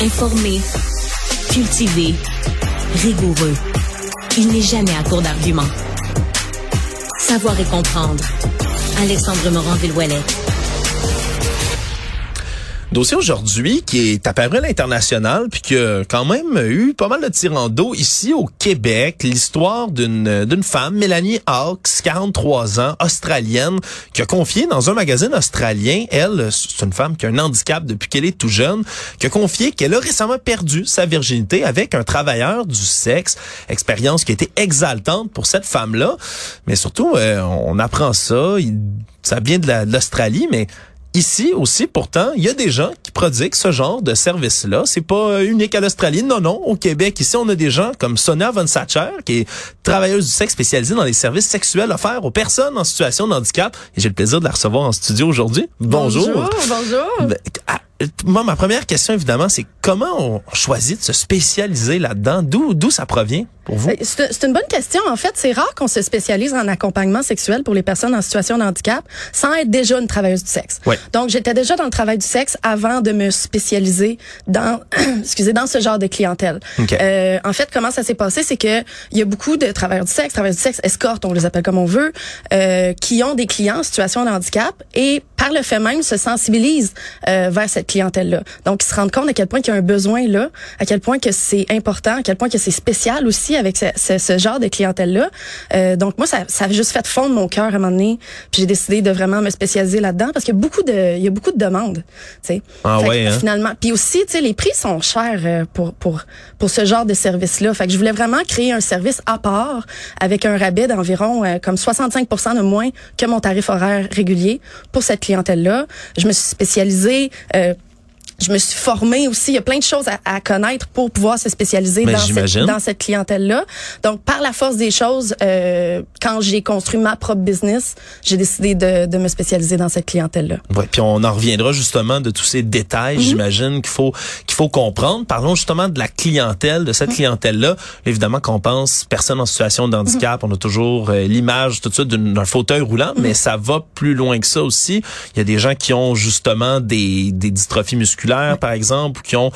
Informé, cultivé, rigoureux. Il n'est jamais à court d'arguments. Savoir et comprendre. Alexandre Morand-Villouellette. Dossier aujourd'hui qui est apparu à l'international puis qui a quand même eu pas mal de tirando ici au Québec. L'histoire d'une d'une femme, Mélanie Hawks, 43 ans, australienne, qui a confié dans un magazine australien, elle, c'est une femme qui a un handicap depuis qu'elle est tout jeune, qui a confié qu'elle a récemment perdu sa virginité avec un travailleur du sexe. Expérience qui a été exaltante pour cette femme-là. Mais surtout, euh, on apprend ça, ça vient de l'Australie, mais Ici aussi, pourtant, il y a des gens qui prodiguent ce genre de service-là. C'est pas unique à l'Australie. Non, non. Au Québec, ici, on a des gens comme Sonia Von Satcher, qui est travailleuse du sexe spécialisée dans les services sexuels offerts aux personnes en situation de handicap. Et j'ai le plaisir de la recevoir en studio aujourd'hui. Bonjour. Bonjour. Bonjour. Ben, ah, moi, ma première question, évidemment, c'est comment on choisit de se spécialiser là-dedans? D'où, d'où ça provient? Pour vous? Euh, c'est une bonne question. En fait, c'est rare qu'on se spécialise en accompagnement sexuel pour les personnes en situation de handicap sans être déjà une travailleuse du sexe. Ouais. Donc, j'étais déjà dans le travail du sexe avant de me spécialiser dans, excusez, dans ce genre de clientèle. Okay. Euh, en fait, comment ça s'est passé, c'est que il y a beaucoup de travailleurs du sexe, travailleurs du sexe, escortes, on les appelle comme on veut, euh, qui ont des clients en situation de handicap et par le fait même se sensibilisent euh, vers cette clientèle-là. Donc, ils se rendent compte à quel point il y a un besoin là, à quel point que c'est important, à quel point que c'est spécial aussi avec ce, ce, ce genre de clientèle-là. Euh, donc, moi, ça, ça a juste fait fondre mon cœur à un moment donné. Puis j'ai décidé de vraiment me spécialiser là-dedans parce qu'il y a beaucoup de, il y a beaucoup de demandes. Tu sais. Ah Fait que, ouais, hein? Finalement, puis aussi, tu sais, les prix sont chers euh, pour pour pour ce genre de service-là. Fait que je voulais vraiment créer un service à part avec un rabais d'environ euh, comme 65% de moins que mon tarif horaire régulier pour cette clientèle-là. Je me suis spécialisée. Euh, je me suis formée aussi. Il y a plein de choses à, à connaître pour pouvoir se spécialiser Mais dans cette, j'imagine. dans cette clientèle-là. Donc, par la force des choses, euh, quand j'ai construit ma propre business, j'ai décidé de, de me spécialiser dans cette clientèle-là. Ouais, puis on en reviendra justement de tous ces détails, j'imagine qu'il faut qu'il faut comprendre. Parlons justement de la clientèle, de cette clientèle-là. Évidemment, qu'on pense personne en situation de handicap, on a toujours euh, l'image tout de suite d'une- d'un fauteuil roulant, mais ça va plus loin que ça aussi. Il y a des gens qui ont justement des des dystrophies musculaires, par exemple, ou qui ont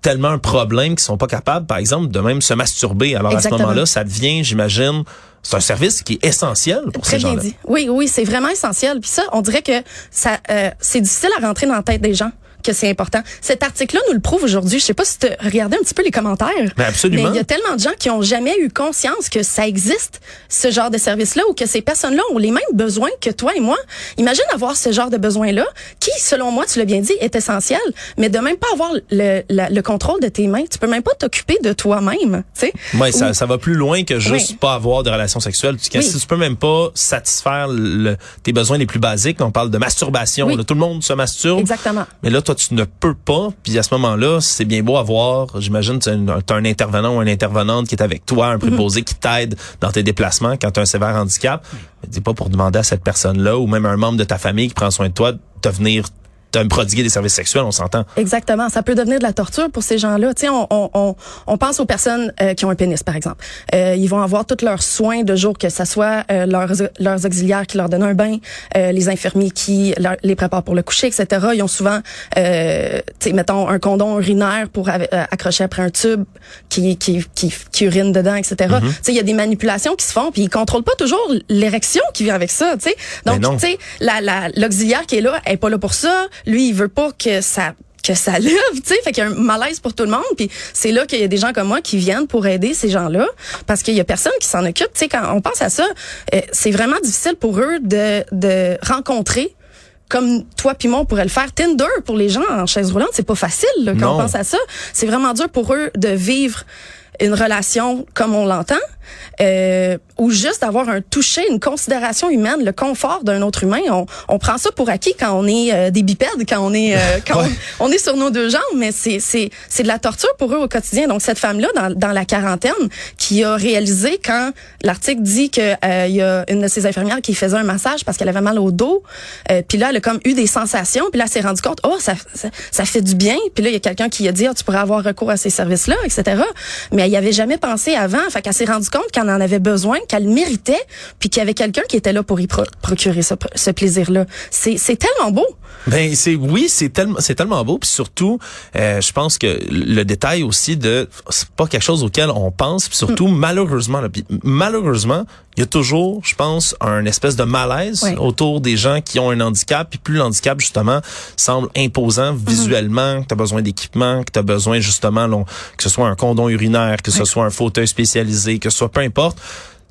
tellement un problème qu'ils sont pas capables, par exemple, de même se masturber. Alors à ce moment-là, ça devient, j'imagine, c'est un service qui est essentiel pour Très ces bien gens-là. dit. Oui, oui, c'est vraiment essentiel. Puis ça, on dirait que ça, euh, c'est difficile à rentrer dans la tête des gens que c'est important. Cet article-là nous le prouve aujourd'hui. Je sais pas si tu regardé un petit peu les commentaires. Ben absolument. Mais il y a tellement de gens qui ont jamais eu conscience que ça existe, ce genre de service-là, ou que ces personnes-là ont les mêmes besoins que toi et moi. Imagine avoir ce genre de besoin-là, qui, selon moi, tu l'as bien dit, est essentiel, mais de même pas avoir le, la- le contrôle de tes mains. Tu peux même pas t'occuper de toi-même, tu sais. Ouais, ça, Ou- ça va plus loin que juste Oui. pas avoir de relations sexuelles. Tu, Oui. tu peux même pas satisfaire le- tes besoins les plus basiques. On parle de masturbation. Oui. là, tout le monde se masturbe. Exactement. Mais là, toi, tu ne peux pas. Puis à ce moment-là, c'est bien beau avoir, j'imagine, tu as, un intervenant ou une intervenante qui est avec toi, un préposé Mhm. qui t'aide dans tes déplacements quand tu as un sévère handicap. Mais dis pas pour demander à cette personne-là ou même un membre de ta famille qui prend soin de toi de venir te prodiguer des services sexuels, on s'entend. Exactement. Ça peut devenir de la torture pour ces gens-là. Tu sais, on, on, on, on pense aux personnes euh, qui ont un pénis, par exemple. Euh, ils vont avoir tous leurs soins de jour, que ce soit euh, leurs, leurs auxiliaires qui leur donnent un bain, euh, les infirmiers qui leur- les préparent pour le coucher, etc. Ils ont souvent, euh, tu sais, mettons, un condom urinaire pour euh, accrocher après un tube qui, qui, qui, qui urine dedans, etc. Mm-hmm. Tu sais, il y a des manipulations qui se font, puis ils contrôlent pas toujours l'érection qui vient avec ça, tu sais. Ben Donc, tu sais, la, la, l'auxiliaire qui est là, elle est pas là pour ça. Lui, il veut pas que ça que ça lève, tu sais, fait qu'il y a un malaise pour tout le monde, puis c'est là qu'il y a des gens comme moi qui viennent pour aider ces gens-là, parce qu'il y a personne qui s'en occupe, tu sais, quand on pense à ça, euh, c'est vraiment difficile pour eux de, de rencontrer comme toi puis moi on pourrait le faire. Tinder pour les gens en chaise roulante c'est pas facile là, quand Non. on pense à ça. C'est vraiment dur pour eux de vivre une relation comme on l'entend euh, ou juste d'avoir un toucher, une considération humaine, le confort d'un autre humain. On, on prend ça pour acquis quand on est euh, des bipèdes, quand on est euh, quand Ouais. on, on est sur nos deux jambes, mais c'est c'est c'est de la torture pour eux au quotidien. Donc cette femme là dans, dans la quarantaine qui a réalisé quand l'article dit que euh, il y a une de ses infirmières qui faisait un massage parce qu'elle avait mal au dos, euh, puis là elle a comme eu des sensations, puis là elle s'est rendue compte oh ça, ça ça fait du bien, puis là il y a quelqu'un qui a dit Ah, tu pourrais avoir recours à ces services là, etc. Mais mais elle y avait jamais pensé avant. Fait qu'elle s'est rendue compte qu'elle en avait besoin, qu'elle méritait, puis qu'il y avait quelqu'un qui était là pour y procurer ce, ce plaisir-là. C'est, c'est tellement beau. Ben c'est oui, c'est tellement c'est tellement beau puis surtout euh, je pense que le détail aussi de c'est pas quelque chose auquel on pense puis surtout mm. malheureusement là, malheureusement, il y a toujours, je pense, un espèce de malaise autour des gens qui ont un handicap puis plus l'handicap justement semble imposant mm-hmm. visuellement, que tu as besoin d'équipement, que tu as besoin justement que ce soit un condom urinaire, que ce soit un fauteuil spécialisé, que ce soit peu importe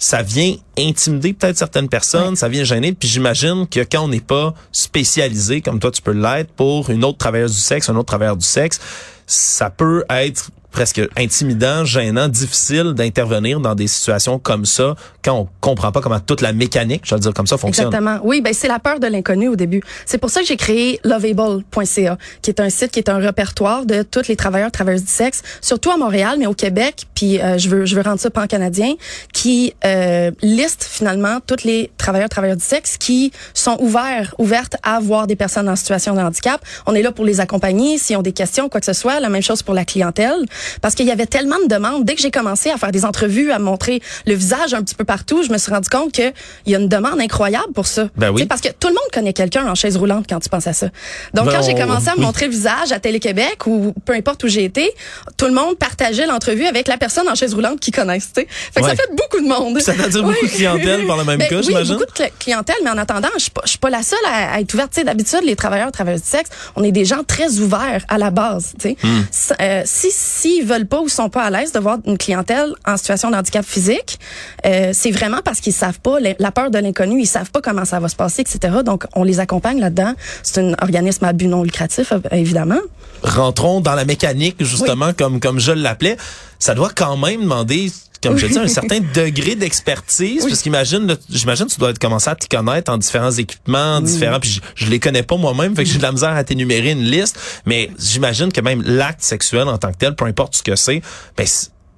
ça vient intimider peut-être certaines personnes, ça vient gêner. Puis j'imagine que quand on n'est pas spécialisé, comme toi tu peux l'être, pour une autre travailleuse du sexe, un autre travailleur du sexe, ça peut être presque intimidant, gênant, difficile d'intervenir dans des situations comme ça quand on comprend pas comment toute la mécanique, je vais dire comme ça, fonctionne. Exactement. Oui, ben c'est la peur de l'inconnu au début. C'est pour ça que j'ai créé loveable.ca, qui est un site qui est un répertoire de tous les travailleurs travailleuses du sexe, surtout à Montréal, mais au Québec, puis euh, je veux je veux rendre ça pan-canadien, qui euh, liste finalement tous les travailleurs travailleurs du sexe qui sont ouverts ouvertes à voir des personnes en situation de handicap. On est là pour les accompagner s'ils ont des questions, quoi que ce soit. La même chose pour la clientèle parce qu'il y avait tellement de demandes. Dès que j'ai commencé à faire des entrevues, à montrer le visage un petit peu partout, je me suis rendu compte qu'il y a une demande incroyable pour ça. Ben oui. Parce que tout le monde connaît quelqu'un en chaise roulante quand tu penses à ça. Donc quand j'ai commencé à me montrer le visage à Télé-Québec ou peu importe où j'ai été, tout le monde partageait l'entrevue avec la personne en chaise roulante qu'ils connaissent. Fait que ça fait beaucoup de monde. Ça veut dire beaucoup de clientèle par le même ben, cas, j'imagine. beaucoup de clientèle, mais en attendant, je suis pas, la seule à, être ouverte. D'habitude, les travailleurs, travailleuses du sexe, on est des gens très ouverts à la base. Hmm. Euh, si s'ils veulent pas ou sont pas à l'aise de voir une clientèle en situation de handicap physique, euh, c'est vraiment parce qu'ils savent pas la peur de l'inconnu, ils savent pas comment ça va se passer, etc. Donc on les accompagne là-dedans. C'est un organisme à but non lucratif, euh, évidemment. Rentrons dans la mécanique justement, comme comme je l'appelais. Ça doit quand même demander comme je dis, un certain degré d'expertise, parce qu'imagine, j'imagine tu dois commencer à t'y connaître en différents équipements, différents, puis je, je, les connais pas moi-même, fait que j'ai de la misère à t'énumérer une liste, mais j'imagine que même l'acte sexuel en tant que tel, peu importe ce que c'est, ben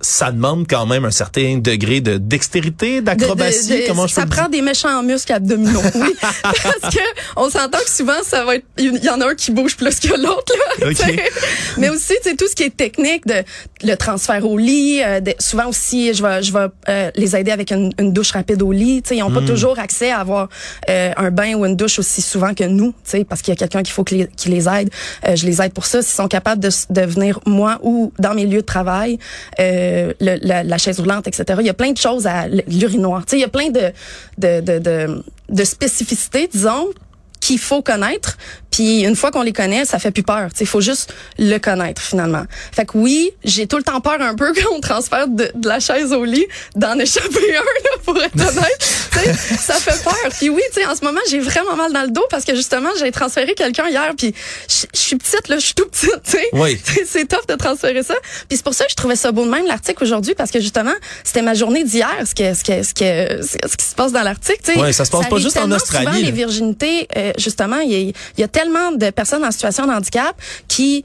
ça demande quand même un certain degré de dextérité, d'acrobatie. Comment je Ça prend des méchants muscles abdominaux, oui. Parce que on s'entend que souvent ça va être, il y en a un qui bouge plus que l'autre là. Mais aussi, c'est tout ce qui est technique de le transfert au lit. Euh, souvent aussi, je vais, je vais euh, les aider avec une, une, douche rapide au lit. T'sais, ils n'ont pas hmm. toujours accès à avoir euh, un bain ou une douche aussi souvent que nous, t'sais, parce qu'il y a quelqu'un qu'il faut qui les, aide. je les aide pour ça. S'ils sont capables de, de venir moi ou dans mes lieux de travail. Euh, la, chaise roulante, etc. Il y a plein de choses à l'urinoir. Il y a plein de, de, de, de spécificités, disons, qu'il faut connaître. Puis une fois qu'on les connaît, ça fait plus peur. Il faut juste le connaître finalement. Fait que oui, j'ai tout le temps peur un peu quand on transfère de, la chaise au lit d'en échapper un, là, pour être honnête. ça fait peur. Puis oui, en ce moment, j'ai vraiment mal dans le dos parce que justement, j'ai transféré quelqu'un hier. Puis je suis petite, là, je suis tout petite. Oui. C'est tough de transférer ça. Puis c'est pour ça que je trouvais ça beau de même l'article aujourd'hui parce que justement, c'était ma journée d'hier, ce, que, ce, que, ce, que, ce qui se passe dans l'article. Oui, ça se passe pas juste en Australie. Souvent, les virginités, euh, justement, il y, y, a tellement de personnes en situation de handicap qui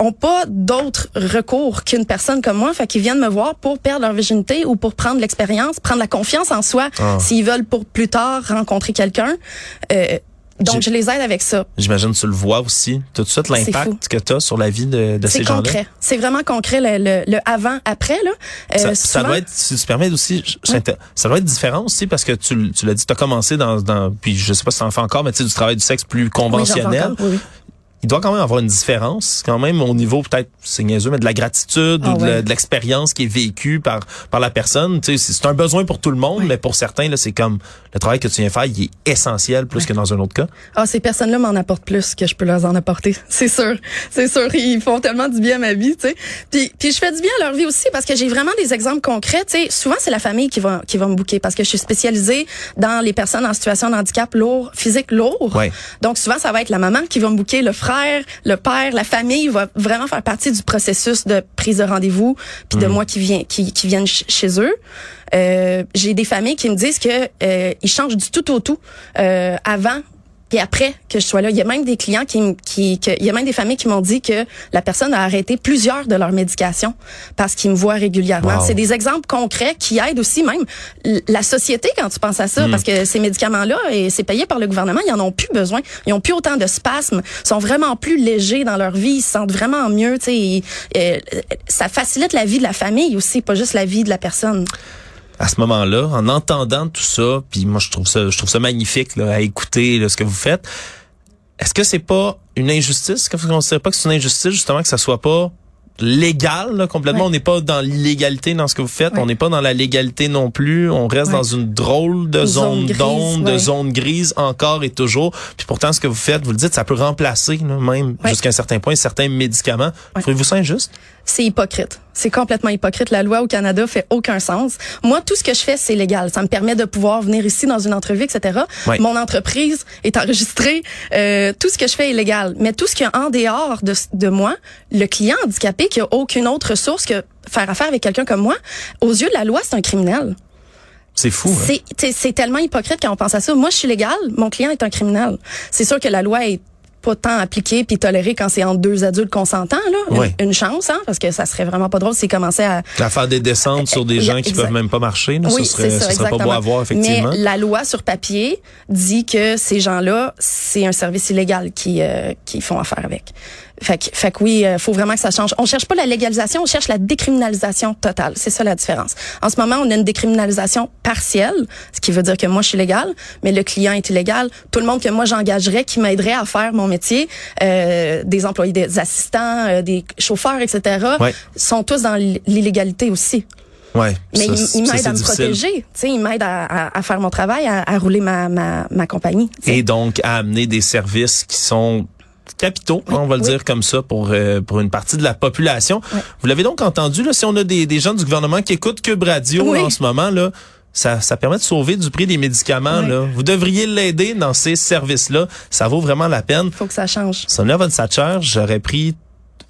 ont pas d'autres recours qu'une personne comme moi, fait qu'ils viennent me voir pour perdre leur virginité ou pour prendre l'expérience, prendre la confiance en soi, ah. s'ils veulent pour plus tard rencontrer quelqu'un. Euh, donc, je les aide avec ça. J'imagine que tu le vois aussi, tout de suite, l'impact que tu as sur la vie de, de ces gens-là? C'est concret. C'est vraiment concret, le, le, avant-après. là. Euh, ça, doit être, si tu permets aussi, ça doit être différent aussi parce que tu, tu l'as dit, tu as commencé dans, dans, puis je sais pas si tu en fais encore, mais tu sais, du travail du sexe plus conventionnel. Oui, oui il doit quand même avoir une différence, quand même au niveau peut-être c'est niaiseux, mais de la gratitude ah ou de l'expérience qui est vécue par par la personne. Tu sais, c'est un besoin pour tout le monde, mais pour certains là, c'est comme le travail que tu viens faire, il est essentiel plus que dans un autre cas. Ah, ces personnes-là m'en apportent plus que je peux leur en apporter, c'est sûr, c'est sûr. Ils font tellement du bien à ma vie, tu sais. Puis puis je fais du bien à leur vie aussi parce que j'ai vraiment des exemples concrets. Tu sais, souvent c'est la famille qui va qui va me bouquer parce que je suis spécialisée dans les personnes en situation de handicap lourd, physique lourd. Donc souvent ça va être la maman qui va me bouquer, le frère le père, la famille va vraiment faire partie du processus de prise de rendez-vous, puis de mm. moi qui viens, qui, qui viennent chez eux. Euh, j'ai des familles qui me disent que euh, ils changent du tout au tout euh, avant et après que je sois là, il y a même des clients qui, qui que, il y a même des familles qui m'ont dit que la personne a arrêté plusieurs de leurs médications parce qu'ils me voient régulièrement. Wow. C'est des exemples concrets qui aident aussi même la société quand tu penses à ça, parce que ces médicaments-là, et c'est payé par le gouvernement, ils en ont plus besoin. Ils ont plus autant de spasmes, ils sont vraiment plus légers dans leur vie, ils se sentent vraiment mieux. Tu sais, euh, ça facilite la vie de la famille aussi, pas juste la vie de la personne. À ce moment-là, en entendant tout ça, puis moi je trouve ça, je trouve ça magnifique là, à écouter là, ce que vous faites. Est-ce que c'est pas une injustice? Est-ce que vous ne considérez pas que c'est une injustice justement que ça soit pas légal là, complètement? Ouais. On n'est pas dans l'illégalité dans ce que vous faites, Ouais. on n'est pas dans la légalité non plus. On reste Ouais. dans une drôle de zone d'ombre, de zone grise encore et toujours. Puis pourtant, ce que vous faites, vous le dites, ça peut remplacer là, même jusqu'à un certain point certains médicaments. Trouvez-vous ça injuste? C'est hypocrite. C'est complètement hypocrite. La loi au Canada fait aucun sens. Moi, tout ce que je fais, c'est légal. Ça me permet de pouvoir venir ici dans une entrevue, etc. Mon entreprise est enregistrée. Euh, tout ce que je fais est légal. Mais tout ce qu'il y a en dehors de, de moi, le client handicapé qui a aucune autre ressource que faire affaire avec quelqu'un comme moi, aux yeux de la loi, c'est un criminel. C'est fou. hein? C'est tellement hypocrite quand on pense à ça. Moi, je suis légal, mon client est un criminel. C'est sûr que la loi est pas tant appliquée puis tolérée quand c'est entre deux adultes consentants là, Une- Ouais. une, chance hein, parce que ça serait vraiment pas drôle s'ils commençaient à À faire des descentes sur des Euh, gens qui exact. peuvent même pas marcher, là, oui, ce serait, c'est ça, ce serait pas beau exactement. à voir, effectivement. Mais la loi sur papier dit que ces gens-là, c'est un service illégal qui euh, qui font affaire avec. Fait que, fait que oui, euh, faut vraiment que ça change. On cherche pas la légalisation, on cherche la décriminalisation totale. C'est ça la différence. En ce moment, on a une décriminalisation partielle, ce qui veut dire que moi je suis légal, mais le client est illégal. Tout le monde que moi j'engagerais, qui m'aiderait à faire mon métier, euh, des employés, des assistants, euh, des chauffeurs, etc., Ouais. sont tous dans l'illégalité aussi. Ouais, Mais ça, il, il m'aide à me difficile. protéger. Tu sais, il m'aide à, à, à faire mon travail, à, à rouler ma, ma, ma compagnie. Et donc, à amener des services qui sont capitaux, Oui, on va le dire comme ça, pour euh, pour une partie de la population. Oui. Vous l'avez donc entendu, là, si on a des, des gens du gouvernement qui écoutent Cube Radio là, en ce moment, là, ça, ça permet de sauver du prix des médicaments. Là. Vous devriez l'aider dans ces services-là. Ça vaut vraiment la peine. faut que ça change. Sonia Von Satcher, j'aurais pris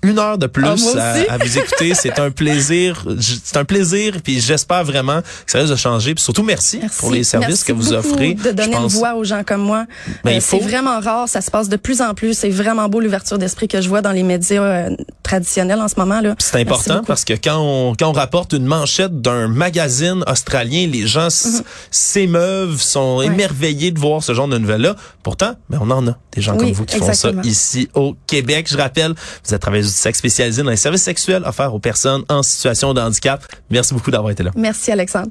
une heure de plus Ah, à, à vous écouter. C'est un plaisir. C'est un plaisir. Puis j'espère vraiment que ça risque de changer. Puis surtout, merci, Merci. pour les services Merci que vous offrez. De donner une voix aux gens comme moi. Ben, Euh, faut. C'est vraiment rare. Ça se passe de plus en plus. C'est vraiment beau l'ouverture d'esprit que je vois dans les médias euh, traditionnels en ce moment. là. C'est important parce que quand on, quand on rapporte une manchette d'un magazine australien, les gens s- s'émeuvent, sont Mhm. Ouais. émerveillés de voir ce genre de nouvelles-là. Pourtant, ben on en a des gens Oui, comme vous qui font ça ici au Québec. Je rappelle, vous êtes travailleuse du sexe dans les services sexuels offerts aux personnes en situation de handicap. Merci beaucoup d'avoir été là. Merci, Alexandre.